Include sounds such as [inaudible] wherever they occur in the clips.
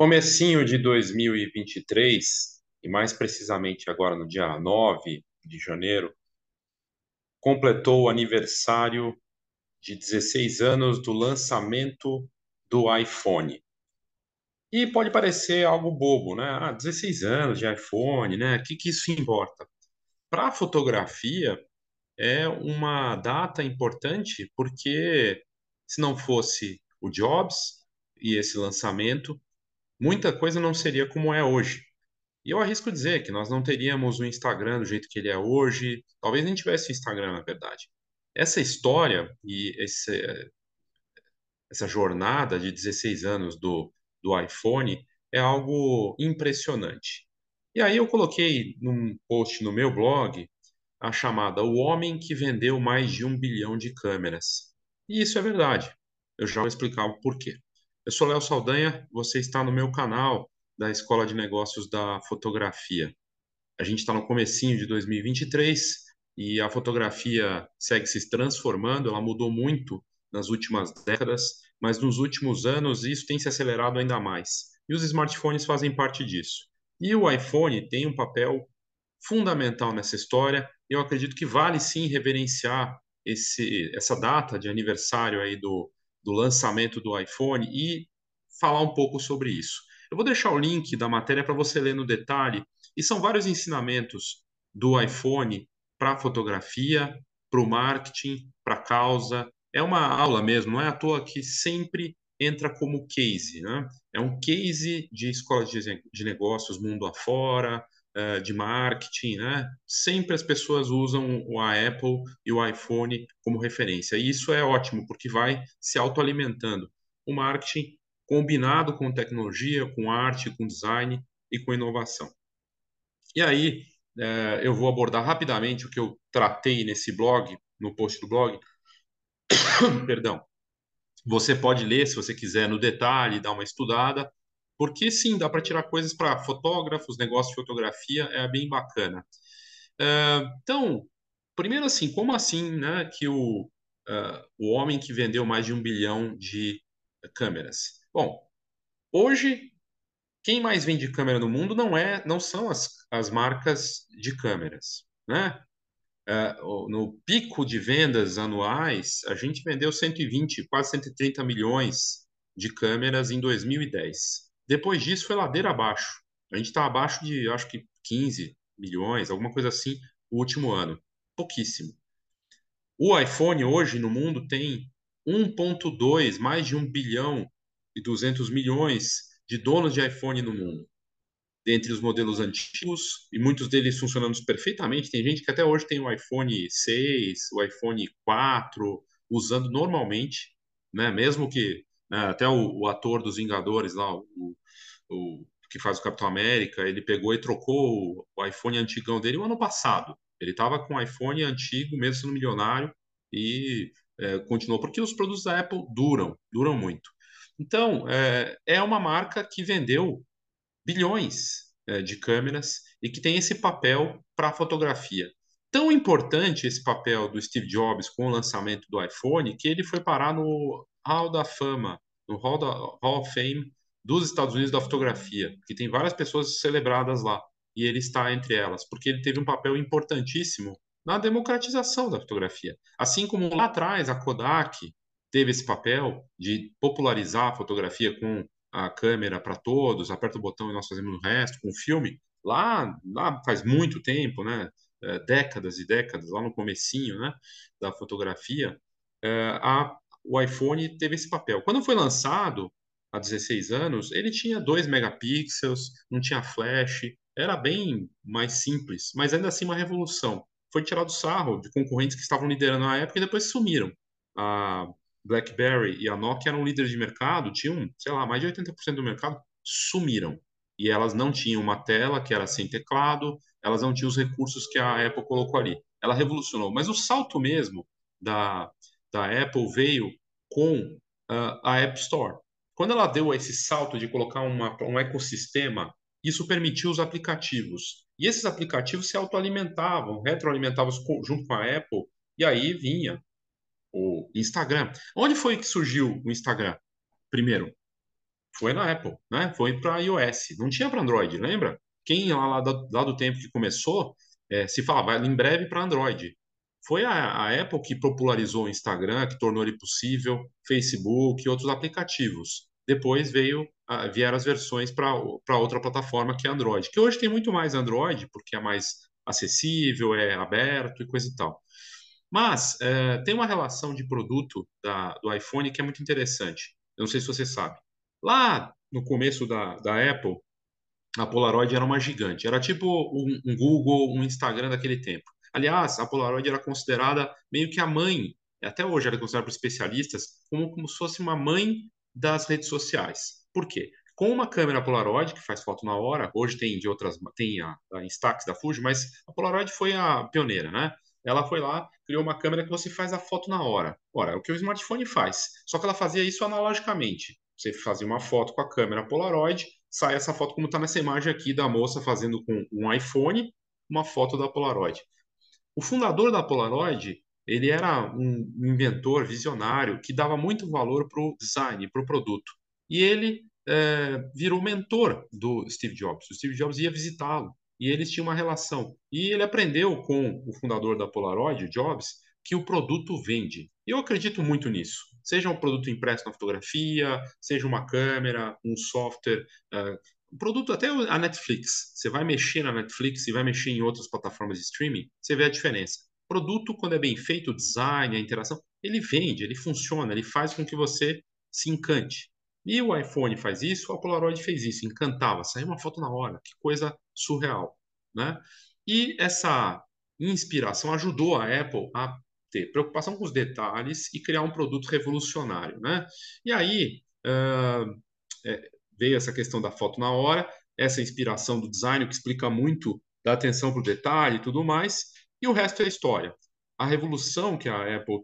Comecinho de 2023, e mais precisamente agora no dia 9 de janeiro, completou o aniversário de 16 anos do lançamento do iPhone. E pode parecer algo bobo, né? Ah, 16 anos de iPhone, né? O que, que isso importa? Para a fotografia, é uma data importante porque se não fosse o Jobs e esse lançamento, muita coisa não seria como é hoje. E eu arrisco dizer que nós não teríamos o Instagram do jeito que ele é hoje, talvez nem tivesse o Instagram, na verdade. Essa história e esse, essa jornada de 16 anos do, do iPhone é algo impressionante. E aí eu coloquei num post no meu blog a chamada O Homem que Vendeu Mais de um Bilhão de Câmeras. E isso é verdade. Eu já vou explicar o porquê. Eu sou Léo Saldanha, você está no meu canal da Escola de Negócios da Fotografia. A gente está no comecinho de 2023 e a fotografia segue se transformando, ela mudou muito nas últimas décadas, mas nos últimos anos isso tem se acelerado ainda mais. E os smartphones fazem parte disso. E o iPhone tem um papel fundamental nessa história. Eu acredito que vale sim reverenciar esse, essa data de aniversário aí do, do lançamento do iPhone e falar um pouco sobre isso. Eu vou deixar o link da matéria para você ler no detalhe, e são vários ensinamentos do iPhone para fotografia, para o marketing, para a causa. É uma aula mesmo, não é à toa que sempre entra como case, né? É um case de escola de negócios mundo afora, uh, de marketing, né? Sempre as pessoas usam a Apple e o iPhone como referência. E isso é ótimo, porque vai se autoalimentando. O marketing combinado com tecnologia, com arte, com design e com inovação. E aí, uh, eu vou abordar rapidamente o que eu tratei nesse blog, no post do blog. [coughs] Perdão. Você pode ler, se você quiser, no detalhe, dar uma estudada, porque sim, dá para tirar coisas para fotógrafos, negócio de fotografia, é bem bacana. Uh, então, primeiro assim, como assim né, que o, uh, o homem que vendeu mais de um bilhão de câmeras? Bom, hoje, quem mais vende câmera no mundo não é, não são as, as marcas de câmeras, né? Uh, no pico de vendas anuais, a gente vendeu 120, quase 130 milhões de câmeras em 2010. Depois disso foi ladeira abaixo. A gente está abaixo de, acho que 15 milhões, alguma coisa assim, o último ano. Pouquíssimo. O iPhone hoje no mundo tem 1,2, mais de 1 bilhão e 200 milhões de donos de iPhone no mundo. Dentre os modelos antigos, e muitos deles funcionando perfeitamente, tem gente que até hoje tem o iPhone 6, o iPhone 4, usando normalmente, né? mesmo que né, até o, o, ator dos Vingadores lá, o, o, que faz o Capitão América, ele pegou e trocou o, iPhone antigão dele o ano passado. Ele estava com o iPhone antigo, mesmo sendo milionário, e é, continuou, porque os produtos da Apple duram, duram muito. Então, é, é uma marca que vendeu bilhões é, de câmeras e que tem esse papel para a fotografia. Tão importante esse papel do Steve Jobs com o lançamento do iPhone que ele foi parar no Hall da Fama, no Hall, da, Hall of Fame dos Estados Unidos da fotografia, que tem várias pessoas celebradas lá, e ele está entre elas, porque ele teve um papel importantíssimo na democratização da fotografia. Assim como lá atrás a Kodak teve esse papel de popularizar a fotografia com a câmera para todos, aperta o botão e nós fazemos o resto, com o filme, lá, lá faz muito tempo, né? É, décadas e décadas, lá no comecinho né, da fotografia, é, a, o iPhone teve esse papel. Quando foi lançado, há 16 anos, ele tinha 2 megapixels, não tinha flash, era bem mais simples, mas ainda assim uma revolução. Foi tirado sarro de concorrentes que estavam liderando na época e depois sumiram. A BlackBerry e a Nokia eram líderes de mercado, tinham, sei lá, mais de 80% do mercado, sumiram. E elas não tinham uma tela que era sem teclado, elas não tinham os recursos que a Apple colocou ali. Ela revolucionou. Mas o salto mesmo da, da Apple veio com uh, a App Store. Quando ela deu esse salto de colocar uma, um ecossistema, isso permitiu os aplicativos. E esses aplicativos se autoalimentavam, retroalimentavam junto com a Apple, e aí vinha o Instagram. Onde foi que surgiu o Instagram? Primeiro, foi na Apple, né? Foi para iOS, não tinha para Android, lembra? Quem lá, lá, do, lá do tempo que começou, é, se falava em breve para Android. Foi a, a, Apple que popularizou o Instagram, que tornou ele possível, Facebook e outros aplicativos. Depois veio vieram as versões para outra plataforma que é Android, que hoje tem muito mais Android, porque é mais acessível, é aberto e coisa e tal. Mas é, tem uma relação de produto da, do iPhone que é muito interessante. Eu não sei se você sabe. Lá no começo da, da Apple, a Polaroid era uma gigante. Era tipo um, um Google, um Instagram daquele tempo. Aliás, a Polaroid era considerada meio que a mãe, até hoje era considerada por especialistas, como, como se fosse uma mãe das redes sociais. Por quê? Com uma câmera Polaroid, que faz foto na hora, hoje tem de outras, tem a, a Instax da Fuji, mas a Polaroid foi a pioneira, né? Ela foi lá, criou uma câmera que você faz a foto na hora. Ora, é o que o smartphone faz. Só que ela fazia isso analogicamente. Você fazia uma foto com a câmera Polaroid, sai essa foto como está nessa imagem aqui da moça fazendo com um iPhone uma foto da Polaroid. O fundador da Polaroid, ele era um inventor visionário que dava muito valor para o design, para o produto. E ele é, virou mentor do Steve Jobs. O Steve Jobs ia visitá-lo e eles tinham uma relação. E ele aprendeu com o fundador da Polaroid, Jobs, que o produto vende. Eu acredito muito nisso. Seja um produto impresso na fotografia, seja uma câmera, um software, uh, um produto até a Netflix. Você vai mexer na Netflix e vai mexer em outras plataformas de streaming, você vê a diferença. Produto, quando é bem feito, o design, a interação, ele vende, ele funciona, ele faz com que você se encante. E o iPhone faz isso, a Polaroid fez isso, encantava, saiu uma foto na hora, que coisa surreal, né? E essa inspiração ajudou a Apple a ter preocupação com os detalhes e criar um produto revolucionário, né? E aí uh, é, veio essa questão da foto na hora, essa inspiração do design, que explica muito da atenção para o detalhe e tudo mais, e o resto é história. A revolução que a Apple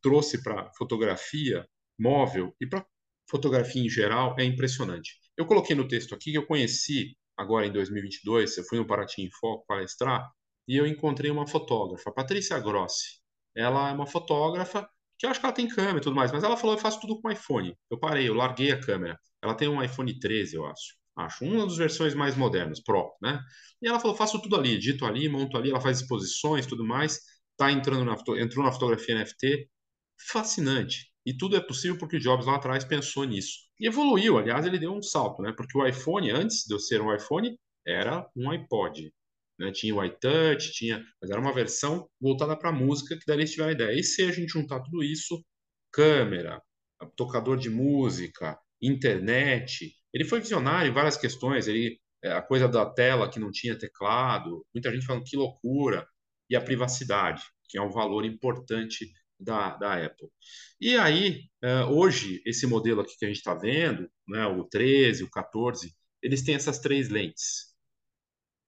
trouxe para fotografia móvel e para fotografia em geral é impressionante. Eu coloquei no texto aqui que eu conheci agora em 2022, eu fui no Paraty em Foco palestrar e eu encontrei uma fotógrafa, Patrícia Grossi. Ela é uma fotógrafa que eu acho que ela tem câmera e tudo mais, mas ela falou: eu faço tudo com iPhone. Eu parei, eu larguei a câmera. Ela tem um iPhone 13, eu acho. Acho, uma das versões mais modernas, Pro, né? E ela falou: faço tudo ali, edito ali, monto ali, ela faz exposições tudo mais. Tá entrando na, entrou na fotografia NFT. Fascinante. E tudo é possível porque o Jobs lá atrás pensou nisso. E evoluiu, aliás, ele deu um salto, né? Porque o iPhone, antes de eu ser um iPhone, era um iPod. Né? Tinha o iTouch, tinha, mas era uma versão voltada para música que daí eles tiveram a ideia. E se a gente juntar tudo isso, câmera, tocador de música, internet, ele foi visionário em várias questões. Ele é, a coisa da tela que não tinha teclado, muita gente falando que loucura, e a privacidade, que é um valor importante da, da Apple. E aí, uh, hoje, esse modelo aqui que a gente está vendo, né, o 13, o 14, eles têm essas três lentes.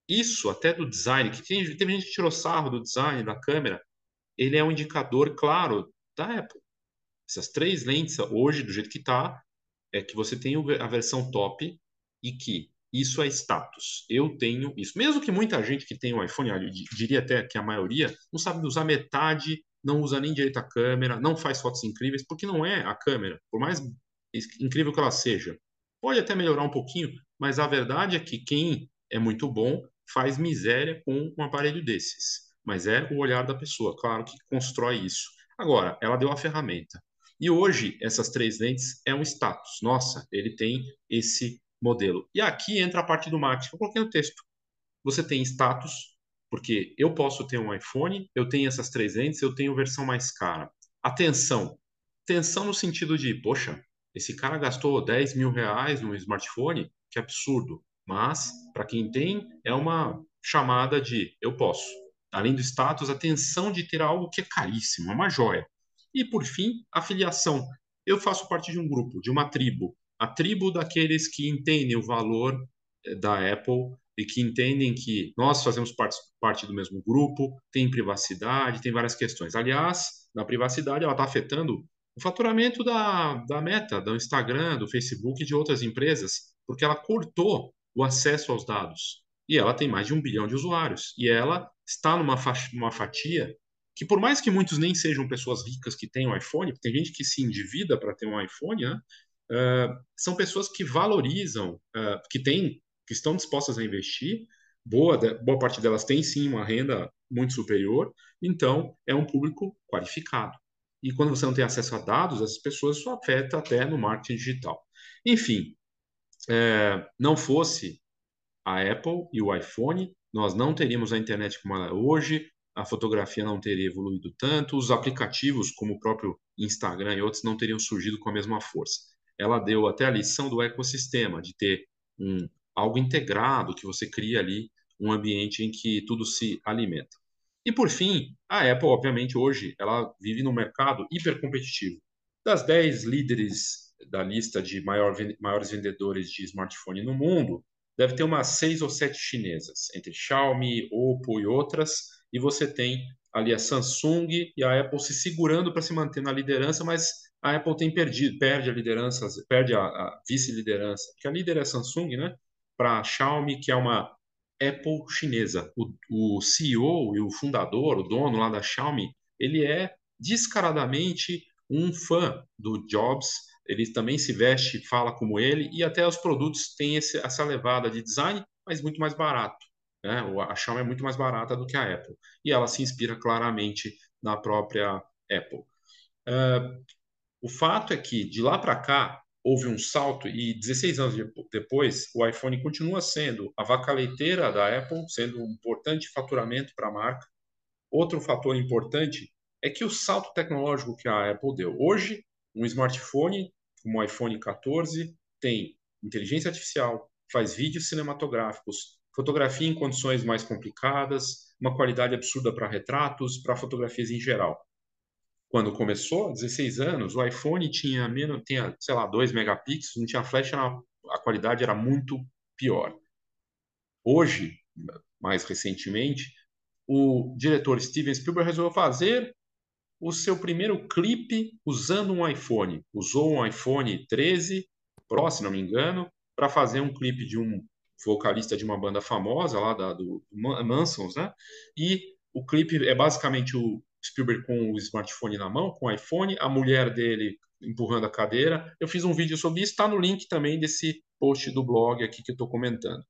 Isso, até do design, que tem, gente que tirou sarro do design da câmera, ele é um indicador claro da Apple. Essas três lentes, hoje, do jeito que está, é que você tem a versão top e que isso é status. Eu tenho isso. Mesmo que muita gente que tem um iPhone, diria até que a maioria, não sabe usar metade não usa nem direito a câmera, não faz fotos incríveis, porque não é a câmera, por mais incrível que ela seja. Pode até melhorar um pouquinho, mas a verdade é que quem é muito bom faz miséria com um aparelho desses. Mas é o olhar da pessoa, claro, que constrói isso. Agora, ela deu a ferramenta. E hoje, essas três lentes é um status. Nossa, ele tem esse modelo. E aqui entra a parte do marketing. Eu coloquei no texto. Você tem status, porque eu posso ter um iPhone, eu tenho essas três lentes, eu tenho versão mais cara. Atenção, atenção no sentido de, poxa, esse cara gastou 10 mil reais no smartphone, que absurdo. Mas, para quem tem, é uma chamada de eu posso. Além do status, atenção de ter algo que é caríssimo, é uma joia. E, por fim, afiliação. Eu faço parte de um grupo, de uma tribo. A tribo daqueles que entendem o valor eh, da Apple e que entendem que nós fazemos parte, parte do mesmo grupo, tem privacidade, tem várias questões. Aliás, na privacidade, ela está afetando o faturamento da, da Meta, do Instagram, do Facebook e de outras empresas, porque ela cortou o acesso aos dados. E ela tem mais de um bilhão de usuários. E ela está numa, fatia que, por mais que muitos nem sejam pessoas ricas que têm um iPhone, tem gente que se endivida para ter um iPhone, né? uh, são pessoas que valorizam, uh, que têm, que estão dispostas a investir. Boa, boa parte delas tem sim uma renda muito superior, então é um público qualificado. E quando você não tem acesso a dados, essas pessoas isso afeta até no marketing digital. Enfim, é, não fosse a Apple e o iPhone, nós não teríamos a internet como ela é hoje, a fotografia não teria evoluído tanto, os aplicativos, como o próprio Instagram e outros, não teriam surgido com a mesma força. Ela deu até a lição do ecossistema, de ter um, algo integrado, que você cria ali um ambiente em que tudo se alimenta. E por fim, a Apple, obviamente, hoje, ela vive num mercado hipercompetitivo. Das 10 líderes da lista de maior, maiores vendedores de smartphone no mundo, deve ter umas seis ou sete chinesas, entre Xiaomi, Oppo e outras, e você tem ali a Samsung e a Apple se segurando para se manter na liderança, mas a Apple tem perdido, perde a liderança, perde a, a vice-liderança, que a líder é a Samsung, né? Para a Xiaomi, que é uma Apple chinesa. O, o CEO e o fundador, o dono lá da Xiaomi, ele é descaradamente um fã do Jobs. Ele também se veste, fala como ele, e até os produtos têm esse, essa levada de design, mas muito mais barato. Né? A Xiaomi é muito mais barata do que a Apple. E ela se inspira claramente na própria Apple. Uh, o fato é que, de lá para cá, houve um salto e 16 anos depois, o iPhone continua sendo a vaca leiteira da Apple, sendo um importante faturamento para a marca. Outro fator importante é que o salto tecnológico que a Apple deu. Hoje, um smartphone como o iPhone 14 tem inteligência artificial, faz vídeos cinematográficos, fotografia em condições mais complicadas, uma qualidade absurda para retratos, para fotografias em geral quando começou, 16 anos, o iPhone tinha menos, tinha, sei lá, 2 megapixels, não tinha flash, a qualidade era muito pior. Hoje, mais recentemente, o diretor Steven Spielberg resolveu fazer o seu primeiro clipe usando um iPhone. Usou um iPhone 13 Pro, se não me engano, para fazer um clipe de um vocalista de uma banda famosa lá da, do Mansons, né? E o clipe é basicamente o Spielberg com o smartphone na mão, com o iPhone, a mulher dele empurrando a cadeira. Eu fiz um vídeo sobre isso, está no link também desse post do blog aqui que eu estou comentando.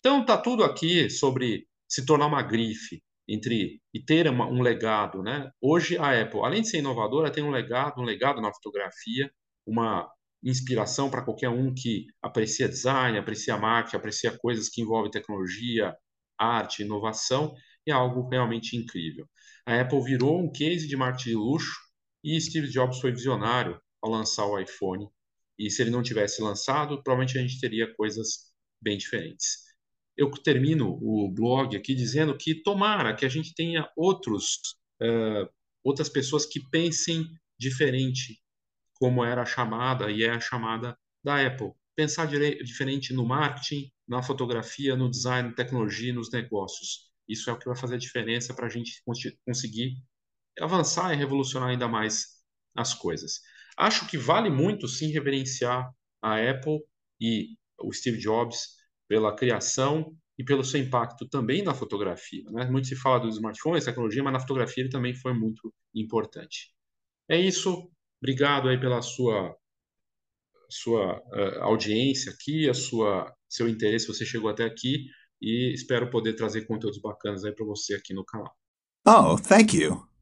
Então tá tudo aqui sobre se tornar uma grife entre e ter uma, um legado, né? Hoje a Apple, além de ser inovadora, tem um legado, um legado na fotografia, uma inspiração para qualquer um que aprecia design, aprecia marketing, aprecia coisas que envolvem tecnologia, arte, inovação, é algo realmente incrível. A Apple virou um case de marketing de luxo e Steve Jobs foi visionário ao lançar o iPhone. E se ele não tivesse lançado, provavelmente a gente teria coisas bem diferentes. Eu termino o blog aqui dizendo que tomara que a gente tenha outros, uh, outras pessoas que pensem diferente, como era a chamada e é a chamada da Apple. Pensar diferente no marketing, na fotografia, no design, tecnologia, nos negócios. Isso é o que vai fazer a diferença para a gente conseguir avançar e revolucionar ainda mais as coisas. Acho que vale muito sim reverenciar a Apple e o Steve Jobs pela criação e pelo seu impacto também na fotografia. Né? Muito se fala dos smartphones, tecnologia, mas na fotografia ele também foi muito importante. É isso. Obrigado aí pela sua sua uh, audiência aqui, a sua seu interesse, você chegou até aqui e espero poder trazer conteúdos bacanas aí para você aqui no canal. Oh, thank you.